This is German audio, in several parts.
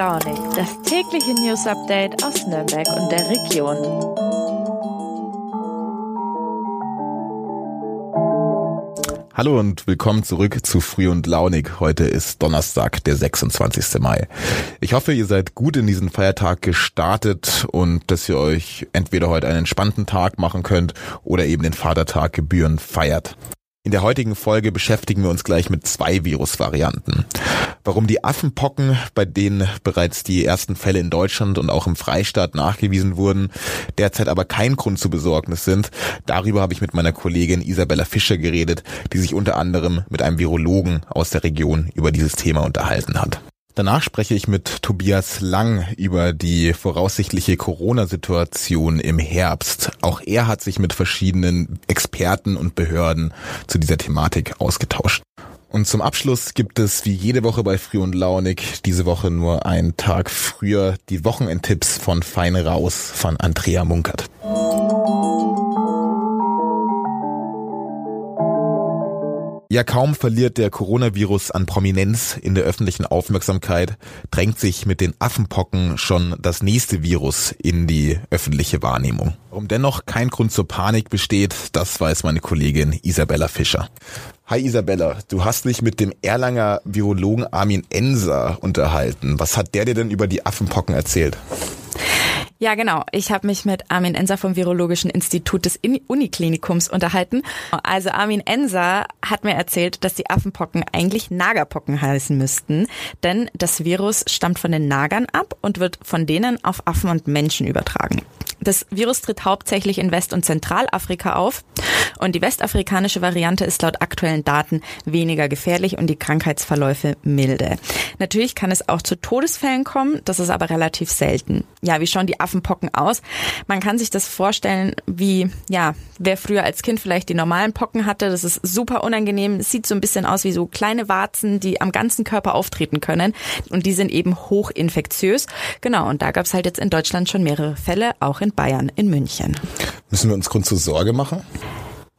Launig, das tägliche News Update aus Nürnberg und der Region. Hallo und willkommen zurück zu Früh und Launig. Heute ist Donnerstag, der 26. Mai. Ich hoffe, ihr seid gut in diesen Feiertag gestartet und dass ihr euch entweder heute einen entspannten Tag machen könnt oder eben den Vatertag gebührend feiert. In der heutigen Folge beschäftigen wir uns gleich mit zwei Virusvarianten. Warum die Affenpocken, bei denen bereits die ersten Fälle in Deutschland und auch im Freistaat nachgewiesen wurden, derzeit aber kein Grund zur Besorgnis sind, darüber habe ich mit meiner Kollegin Isabella Fischer geredet, die sich unter anderem mit einem Virologen aus der Region über dieses Thema unterhalten hat. Danach spreche ich mit Tobias Lang über die voraussichtliche Corona-Situation im Herbst. Auch er hat sich mit verschiedenen Experten und Behörden zu dieser Thematik ausgetauscht. Und zum Abschluss gibt es wie jede Woche bei Früh und Launig diese Woche nur einen Tag früher die Wochenendtipps von Fein Raus von Andrea Munkert. Ja, kaum verliert der Coronavirus an Prominenz in der öffentlichen Aufmerksamkeit, drängt sich mit den Affenpocken schon das nächste Virus in die öffentliche Wahrnehmung. Warum dennoch kein Grund zur Panik besteht, das weiß meine Kollegin Isabella Fischer. Hi Isabella, du hast dich mit dem Erlanger Virologen Armin Enser unterhalten. Was hat der dir denn über die Affenpocken erzählt? Ja, genau. Ich habe mich mit Armin Enser vom Virologischen Institut des Uniklinikums unterhalten. Also Armin Enser hat mir erzählt, dass die Affenpocken eigentlich Nagerpocken heißen müssten, denn das Virus stammt von den Nagern ab und wird von denen auf Affen und Menschen übertragen. Das Virus tritt hauptsächlich in West- und Zentralafrika auf und die westafrikanische Variante ist laut aktuellen Daten weniger gefährlich und die Krankheitsverläufe milde. Natürlich kann es auch zu Todesfällen kommen, das ist aber relativ selten. Ja, wie schauen die Affenpocken aus? Man kann sich das vorstellen, wie, ja, wer früher als Kind vielleicht die normalen Pocken hatte, das ist super unangenehm. Sieht so ein bisschen aus wie so kleine Warzen, die am ganzen Körper auftreten können und die sind eben hochinfektiös. Genau, und da gab es halt jetzt in Deutschland schon mehrere Fälle, auch in Bayern, in München. Müssen wir uns Grund zur Sorge machen?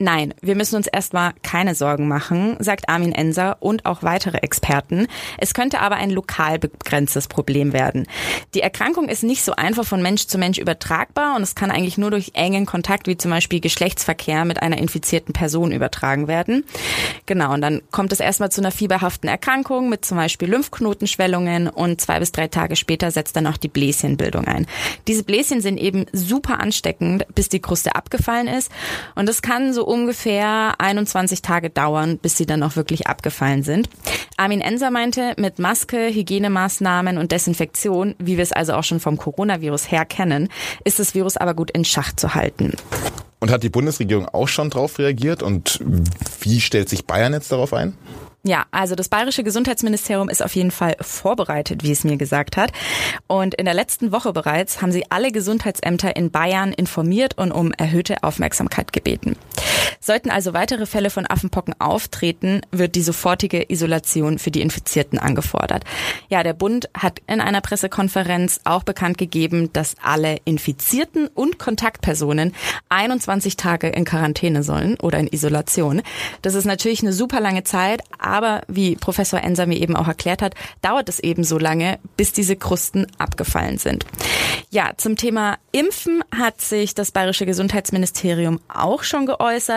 Nein, wir müssen uns erstmal keine Sorgen machen, sagt Armin Enser und auch weitere Experten. Es könnte aber ein lokal begrenztes Problem werden. Die Erkrankung ist nicht so einfach von Mensch zu Mensch übertragbar und es kann eigentlich nur durch engen Kontakt wie zum Beispiel Geschlechtsverkehr mit einer infizierten Person übertragen werden. Genau, und dann kommt es erstmal zu einer fieberhaften Erkrankung mit zum Beispiel Lymphknotenschwellungen und zwei bis drei Tage später setzt dann auch die Bläschenbildung ein. Diese Bläschen sind eben super ansteckend, bis die Kruste abgefallen ist und das kann so ungefähr 21 Tage dauern, bis sie dann auch wirklich abgefallen sind. Armin Enser meinte, mit Maske, Hygienemaßnahmen und Desinfektion, wie wir es also auch schon vom Coronavirus her kennen, ist das Virus aber gut in Schach zu halten. Und hat die Bundesregierung auch schon darauf reagiert? Und wie stellt sich Bayern jetzt darauf ein? Ja, also das bayerische Gesundheitsministerium ist auf jeden Fall vorbereitet, wie es mir gesagt hat. Und in der letzten Woche bereits haben sie alle Gesundheitsämter in Bayern informiert und um erhöhte Aufmerksamkeit gebeten. Sollten also weitere Fälle von Affenpocken auftreten, wird die sofortige Isolation für die Infizierten angefordert. Ja, der Bund hat in einer Pressekonferenz auch bekannt gegeben, dass alle Infizierten und Kontaktpersonen 21 Tage in Quarantäne sollen oder in Isolation. Das ist natürlich eine super lange Zeit, aber wie Professor Enser mir eben auch erklärt hat, dauert es eben so lange, bis diese Krusten abgefallen sind. Ja, zum Thema Impfen hat sich das bayerische Gesundheitsministerium auch schon geäußert.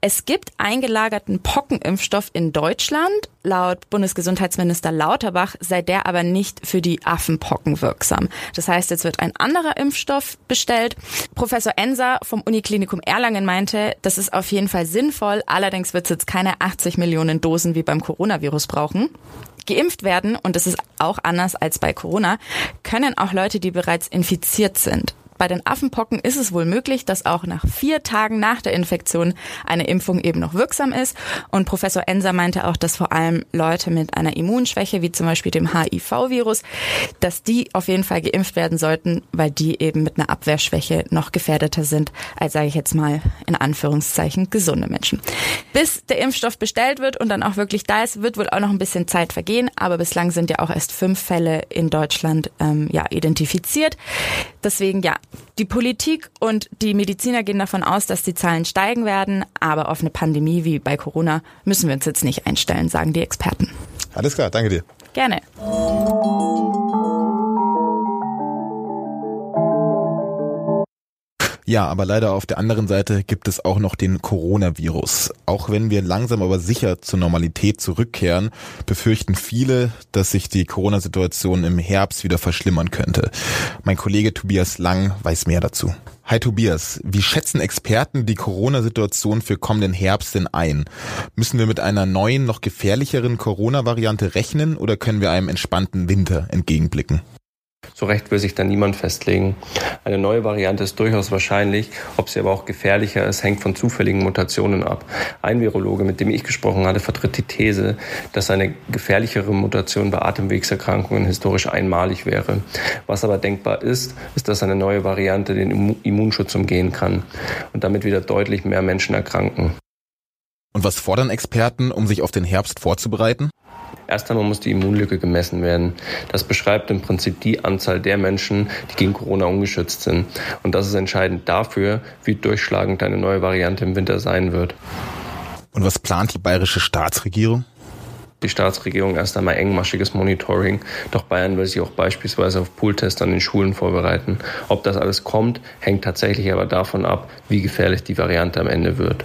Es gibt eingelagerten Pockenimpfstoff in Deutschland. Laut Bundesgesundheitsminister Lauterbach sei der aber nicht für die Affenpocken wirksam. Das heißt, jetzt wird ein anderer Impfstoff bestellt. Professor Enser vom Uniklinikum Erlangen meinte, das ist auf jeden Fall sinnvoll. Allerdings wird es jetzt keine 80 Millionen Dosen wie beim Coronavirus brauchen geimpft werden, und das ist auch anders als bei Corona, können auch Leute, die bereits infiziert sind. Bei den Affenpocken ist es wohl möglich, dass auch nach vier Tagen nach der Infektion eine Impfung eben noch wirksam ist. Und Professor Enser meinte auch, dass vor allem Leute mit einer Immunschwäche, wie zum Beispiel dem HIV-Virus, dass die auf jeden Fall geimpft werden sollten, weil die eben mit einer Abwehrschwäche noch gefährdeter sind als, sage ich jetzt mal, in Anführungszeichen gesunde Menschen. Bis der Impfstoff bestellt wird und dann auch wirklich da ist, wird wohl auch noch ein bisschen Zeit vergehen. Aber bislang sind ja auch erst fünf Fälle in Deutschland ähm, ja, identifiziert. Deswegen ja, die Politik und die Mediziner gehen davon aus, dass die Zahlen steigen werden, aber auf eine Pandemie wie bei Corona müssen wir uns jetzt nicht einstellen, sagen die Experten. Alles klar, danke dir. Gerne. Ja, aber leider auf der anderen Seite gibt es auch noch den Coronavirus. Auch wenn wir langsam aber sicher zur Normalität zurückkehren, befürchten viele, dass sich die Corona-Situation im Herbst wieder verschlimmern könnte. Mein Kollege Tobias Lang weiß mehr dazu. Hi Tobias, wie schätzen Experten die Corona-Situation für kommenden Herbst denn ein? Müssen wir mit einer neuen, noch gefährlicheren Corona-Variante rechnen oder können wir einem entspannten Winter entgegenblicken? So recht will sich da niemand festlegen. Eine neue Variante ist durchaus wahrscheinlich, ob sie aber auch gefährlicher ist, hängt von zufälligen Mutationen ab. Ein Virologe, mit dem ich gesprochen hatte, vertritt die These, dass eine gefährlichere Mutation bei Atemwegserkrankungen historisch einmalig wäre. Was aber denkbar ist, ist, dass eine neue Variante den Immunschutz umgehen kann und damit wieder deutlich mehr Menschen erkranken. Und was fordern Experten, um sich auf den Herbst vorzubereiten? Erst einmal muss die Immunlücke gemessen werden. Das beschreibt im Prinzip die Anzahl der Menschen, die gegen Corona ungeschützt sind. Und das ist entscheidend dafür, wie durchschlagend eine neue Variante im Winter sein wird. Und was plant die bayerische Staatsregierung? die Staatsregierung erst einmal engmaschiges Monitoring. Doch Bayern will sich auch beispielsweise auf Pooltests an den Schulen vorbereiten. Ob das alles kommt, hängt tatsächlich aber davon ab, wie gefährlich die Variante am Ende wird.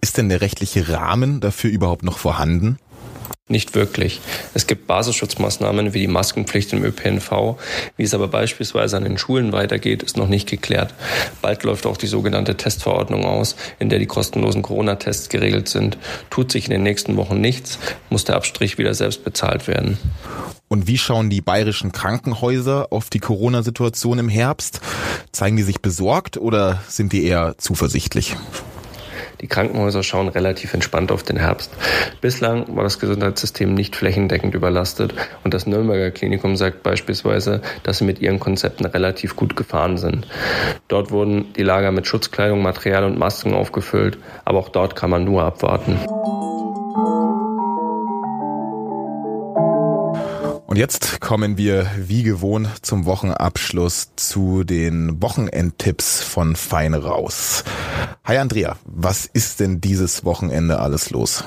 Ist denn der rechtliche Rahmen dafür überhaupt noch vorhanden? Nicht wirklich. Es gibt Basisschutzmaßnahmen wie die Maskenpflicht im ÖPNV. Wie es aber beispielsweise an den Schulen weitergeht, ist noch nicht geklärt. Bald läuft auch die sogenannte Testverordnung aus, in der die kostenlosen Corona-Tests geregelt sind. Tut sich in den nächsten Wochen nichts, muss der Abstrich wieder selbst bezahlt werden. Und wie schauen die bayerischen Krankenhäuser auf die Corona-Situation im Herbst? Zeigen die sich besorgt oder sind die eher zuversichtlich? Die Krankenhäuser schauen relativ entspannt auf den Herbst. Bislang war das Gesundheitssystem nicht flächendeckend überlastet und das Nürnberger Klinikum sagt beispielsweise, dass sie mit ihren Konzepten relativ gut gefahren sind. Dort wurden die Lager mit Schutzkleidung, Material und Masken aufgefüllt, aber auch dort kann man nur abwarten. Und jetzt kommen wir wie gewohnt zum Wochenabschluss zu den Wochenendtipps von Fein raus. Hi Andrea, was ist denn dieses Wochenende alles los?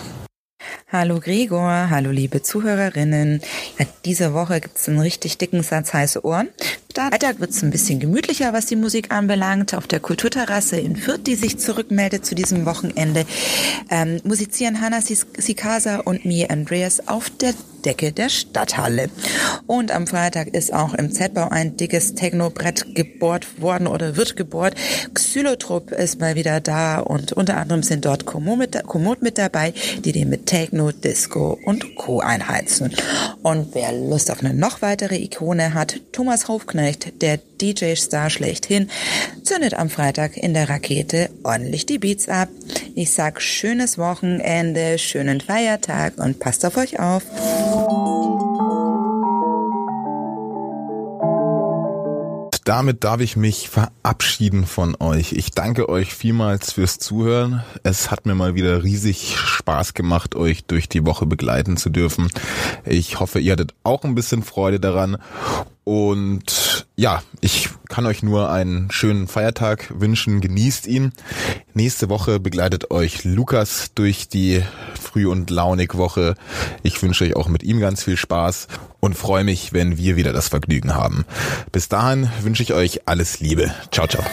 Hallo Gregor, hallo liebe Zuhörerinnen. Ja, diese Woche gibt's einen richtig dicken Satz heiße Ohren. Freitag wird's ein bisschen gemütlicher, was die Musik anbelangt. Auf der Kulturterrasse in Fürth, die sich zurückmeldet zu diesem Wochenende, ähm, musizieren Hanna Sikasa und mir Andreas auf der Decke der Stadthalle. Und am Freitag ist auch im Z-Bau ein dickes Techno-Brett gebohrt worden oder wird gebohrt. Xylotrup ist mal wieder da und unter anderem sind dort Komoot mit, mit dabei, die den mit Techno, Disco und Co. einheizen. Und wer Lust auf eine noch weitere Ikone hat, Thomas Hofknecht Liebknecht, der DJ-Star schlechthin, zündet am Freitag in der Rakete ordentlich die Beats ab. Ich sag schönes Wochenende, schönen Feiertag und passt auf euch auf. damit darf ich mich verabschieden von euch. Ich danke euch vielmals fürs Zuhören. Es hat mir mal wieder riesig Spaß gemacht, euch durch die Woche begleiten zu dürfen. Ich hoffe, ihr hattet auch ein bisschen Freude daran. Und ja, ich kann euch nur einen schönen Feiertag wünschen. Genießt ihn. Nächste Woche begleitet euch Lukas durch die Früh- und Launig-Woche. Ich wünsche euch auch mit ihm ganz viel Spaß und freue mich, wenn wir wieder das Vergnügen haben. Bis dahin wünsche ich euch alles Liebe. Ciao, ciao.